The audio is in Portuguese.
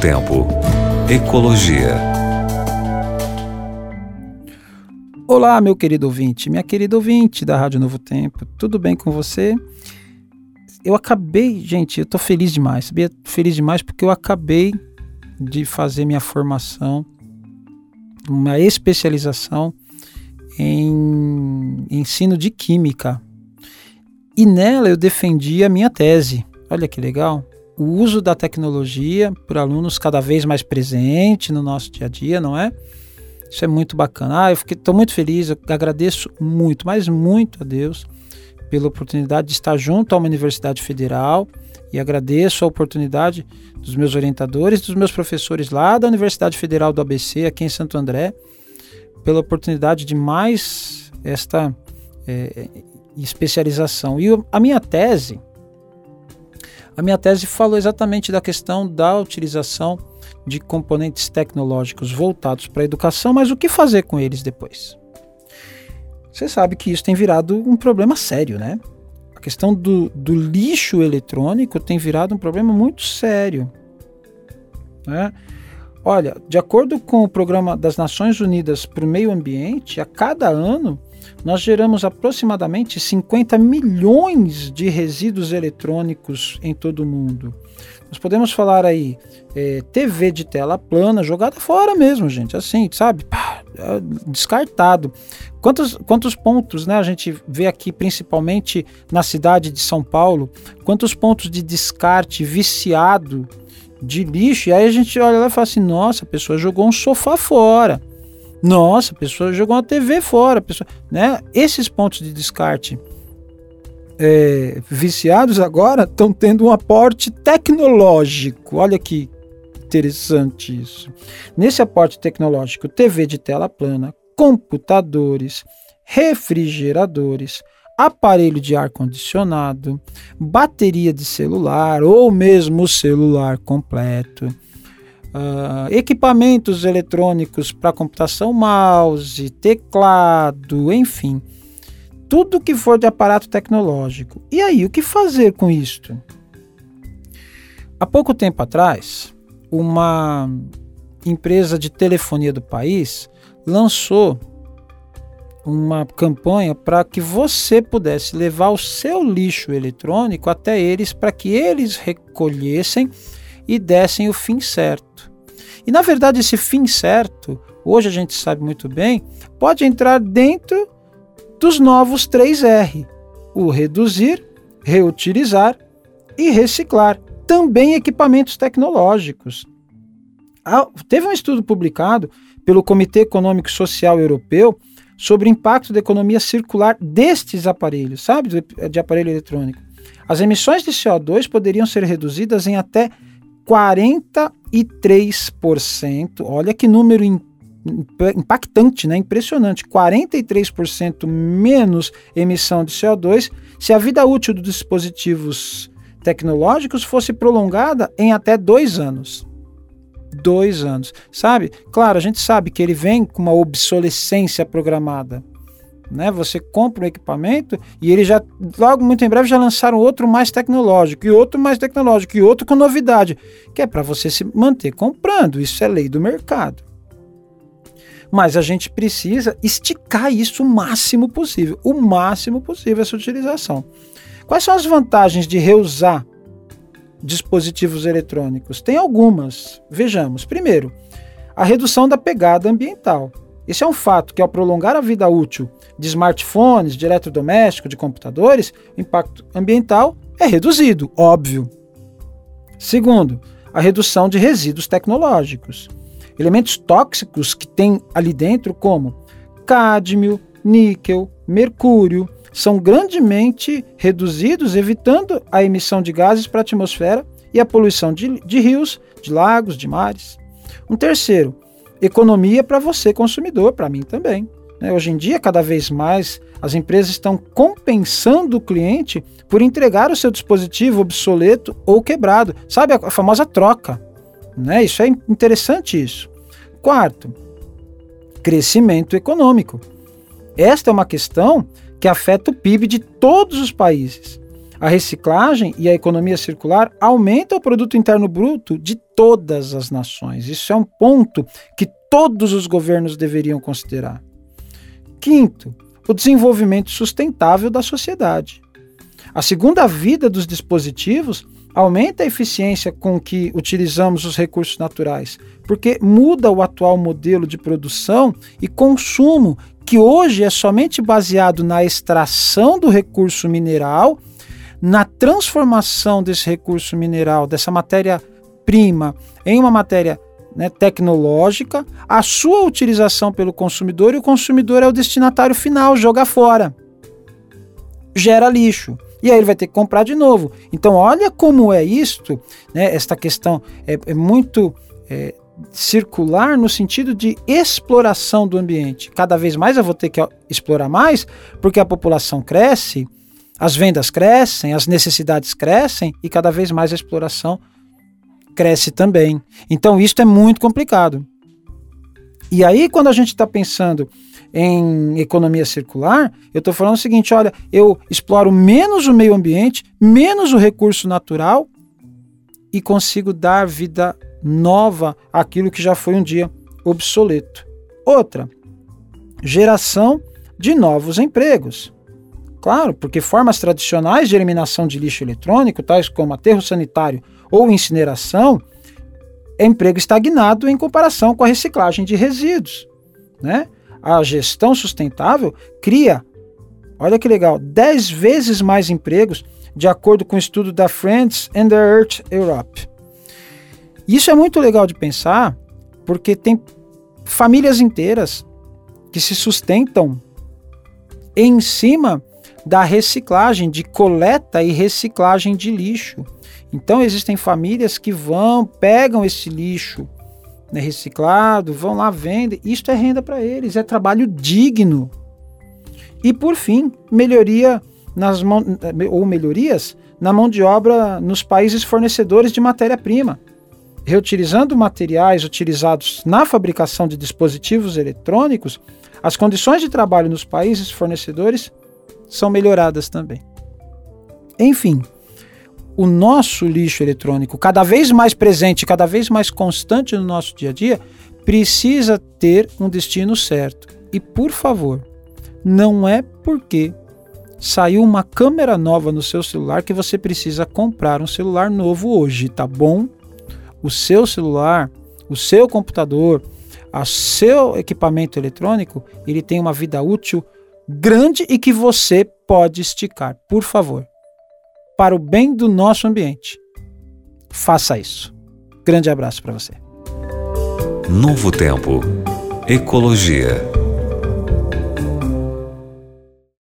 Tempo. Ecologia. Olá, meu querido ouvinte, minha querida ouvinte da Rádio Novo Tempo, tudo bem com você? Eu acabei, gente, eu tô feliz demais, sabia? Feliz demais porque eu acabei de fazer minha formação, uma especialização em ensino de química. E nela eu defendi a minha tese. Olha que legal o uso da tecnologia por alunos cada vez mais presente no nosso dia a dia, não é? Isso é muito bacana. Ah, eu estou muito feliz, eu agradeço muito, mas muito a Deus pela oportunidade de estar junto a uma universidade federal e agradeço a oportunidade dos meus orientadores, dos meus professores lá da Universidade Federal do ABC, aqui em Santo André, pela oportunidade de mais esta é, especialização. E a minha tese, a minha tese falou exatamente da questão da utilização de componentes tecnológicos voltados para a educação, mas o que fazer com eles depois? Você sabe que isso tem virado um problema sério, né? A questão do, do lixo eletrônico tem virado um problema muito sério. Né? Olha, de acordo com o Programa das Nações Unidas para o Meio Ambiente, a cada ano nós geramos aproximadamente 50 milhões de resíduos eletrônicos em todo o mundo. Nós podemos falar aí é, TV de tela plana jogada fora mesmo, gente, assim, sabe? Pá, é, descartado. Quantos, quantos pontos, né? A gente vê aqui, principalmente na cidade de São Paulo, quantos pontos de descarte viciado de lixo. E aí a gente olha lá e fala assim: nossa, a pessoa jogou um sofá fora. Nossa, a pessoa jogou uma TV fora, pessoa, né? Esses pontos de descarte é, viciados agora estão tendo um aporte tecnológico. Olha que interessante isso. Nesse aporte tecnológico, TV de tela plana, computadores, refrigeradores, aparelho de ar condicionado, bateria de celular ou mesmo celular completo Uh, equipamentos eletrônicos para computação, mouse, teclado, enfim, tudo que for de aparato tecnológico. E aí, o que fazer com isto? Há pouco tempo atrás, uma empresa de telefonia do país lançou uma campanha para que você pudesse levar o seu lixo eletrônico até eles para que eles recolhessem e dessem o fim certo. E na verdade, esse fim certo, hoje a gente sabe muito bem, pode entrar dentro dos novos 3R: o reduzir, reutilizar e reciclar. Também equipamentos tecnológicos. Ah, teve um estudo publicado pelo Comitê Econômico Social Europeu sobre o impacto da economia circular destes aparelhos, sabe, de aparelho eletrônico. As emissões de CO2 poderiam ser reduzidas em até 43%. Olha que número impactante, né? impressionante. 43% menos emissão de CO2 se a vida útil dos dispositivos tecnológicos fosse prolongada em até dois anos. Dois anos. Sabe? Claro, a gente sabe que ele vem com uma obsolescência programada né? Você compra um equipamento e ele já, logo muito em breve, já lançaram outro mais tecnológico, e outro mais tecnológico, e outro com novidade, que é para você se manter comprando. Isso é lei do mercado. Mas a gente precisa esticar isso o máximo possível, o máximo possível essa utilização. Quais são as vantagens de reusar dispositivos eletrônicos? Tem algumas. Vejamos. Primeiro, a redução da pegada ambiental. Esse é um fato que, ao prolongar a vida útil de smartphones, de eletrodomésticos, de computadores, o impacto ambiental é reduzido, óbvio. Segundo, a redução de resíduos tecnológicos. Elementos tóxicos que tem ali dentro, como cádmio, níquel, mercúrio, são grandemente reduzidos, evitando a emissão de gases para a atmosfera e a poluição de, de rios, de lagos, de mares. Um terceiro, economia para você, consumidor, para mim também. Né? Hoje em dia, cada vez mais, as empresas estão compensando o cliente por entregar o seu dispositivo obsoleto ou quebrado. Sabe a famosa troca? Né? Isso é interessante isso. Quarto, crescimento econômico. Esta é uma questão que afeta o PIB de todos os países. A reciclagem e a economia circular aumentam o produto interno bruto de todas as nações. Isso é um ponto que todos os governos deveriam considerar. Quinto, o desenvolvimento sustentável da sociedade. A segunda vida dos dispositivos aumenta a eficiência com que utilizamos os recursos naturais, porque muda o atual modelo de produção e consumo, que hoje é somente baseado na extração do recurso mineral, na transformação desse recurso mineral, dessa matéria-prima, em uma matéria né, tecnológica, a sua utilização pelo consumidor e o consumidor é o destinatário final, joga fora. Gera lixo e aí ele vai ter que comprar de novo. Então, olha como é isto, né? Esta questão é, é muito é, circular no sentido de exploração do ambiente. Cada vez mais eu vou ter que explorar mais, porque a população cresce, as vendas crescem, as necessidades crescem e cada vez mais a exploração cresce também. Então, isso é muito complicado. E aí, quando a gente está pensando em economia circular, eu estou falando o seguinte: olha, eu exploro menos o meio ambiente, menos o recurso natural e consigo dar vida nova àquilo que já foi um dia obsoleto. Outra, geração de novos empregos. Claro, porque formas tradicionais de eliminação de lixo eletrônico, tais como aterro sanitário ou incineração, é emprego estagnado em comparação com a reciclagem de resíduos. Né? a gestão sustentável cria, olha que legal, 10 vezes mais empregos, de acordo com o estudo da Friends and the Earth Europe. Isso é muito legal de pensar, porque tem famílias inteiras que se sustentam em cima da reciclagem, de coleta e reciclagem de lixo. Então existem famílias que vão, pegam esse lixo né, reciclado, vão lá, vendem. Isto é renda para eles, é trabalho digno. E por fim, melhoria nas mão, ou melhorias na mão de obra nos países fornecedores de matéria-prima. Reutilizando materiais utilizados na fabricação de dispositivos eletrônicos, as condições de trabalho nos países fornecedores são melhoradas também. Enfim, o nosso lixo eletrônico, cada vez mais presente, cada vez mais constante no nosso dia a dia, precisa ter um destino certo. E por favor, não é porque saiu uma câmera nova no seu celular que você precisa comprar um celular novo hoje, tá bom? O seu celular, o seu computador, o seu equipamento eletrônico, ele tem uma vida útil grande e que você pode esticar. Por favor, para o bem do nosso ambiente. Faça isso. Grande abraço para você. Novo Tempo. Ecologia.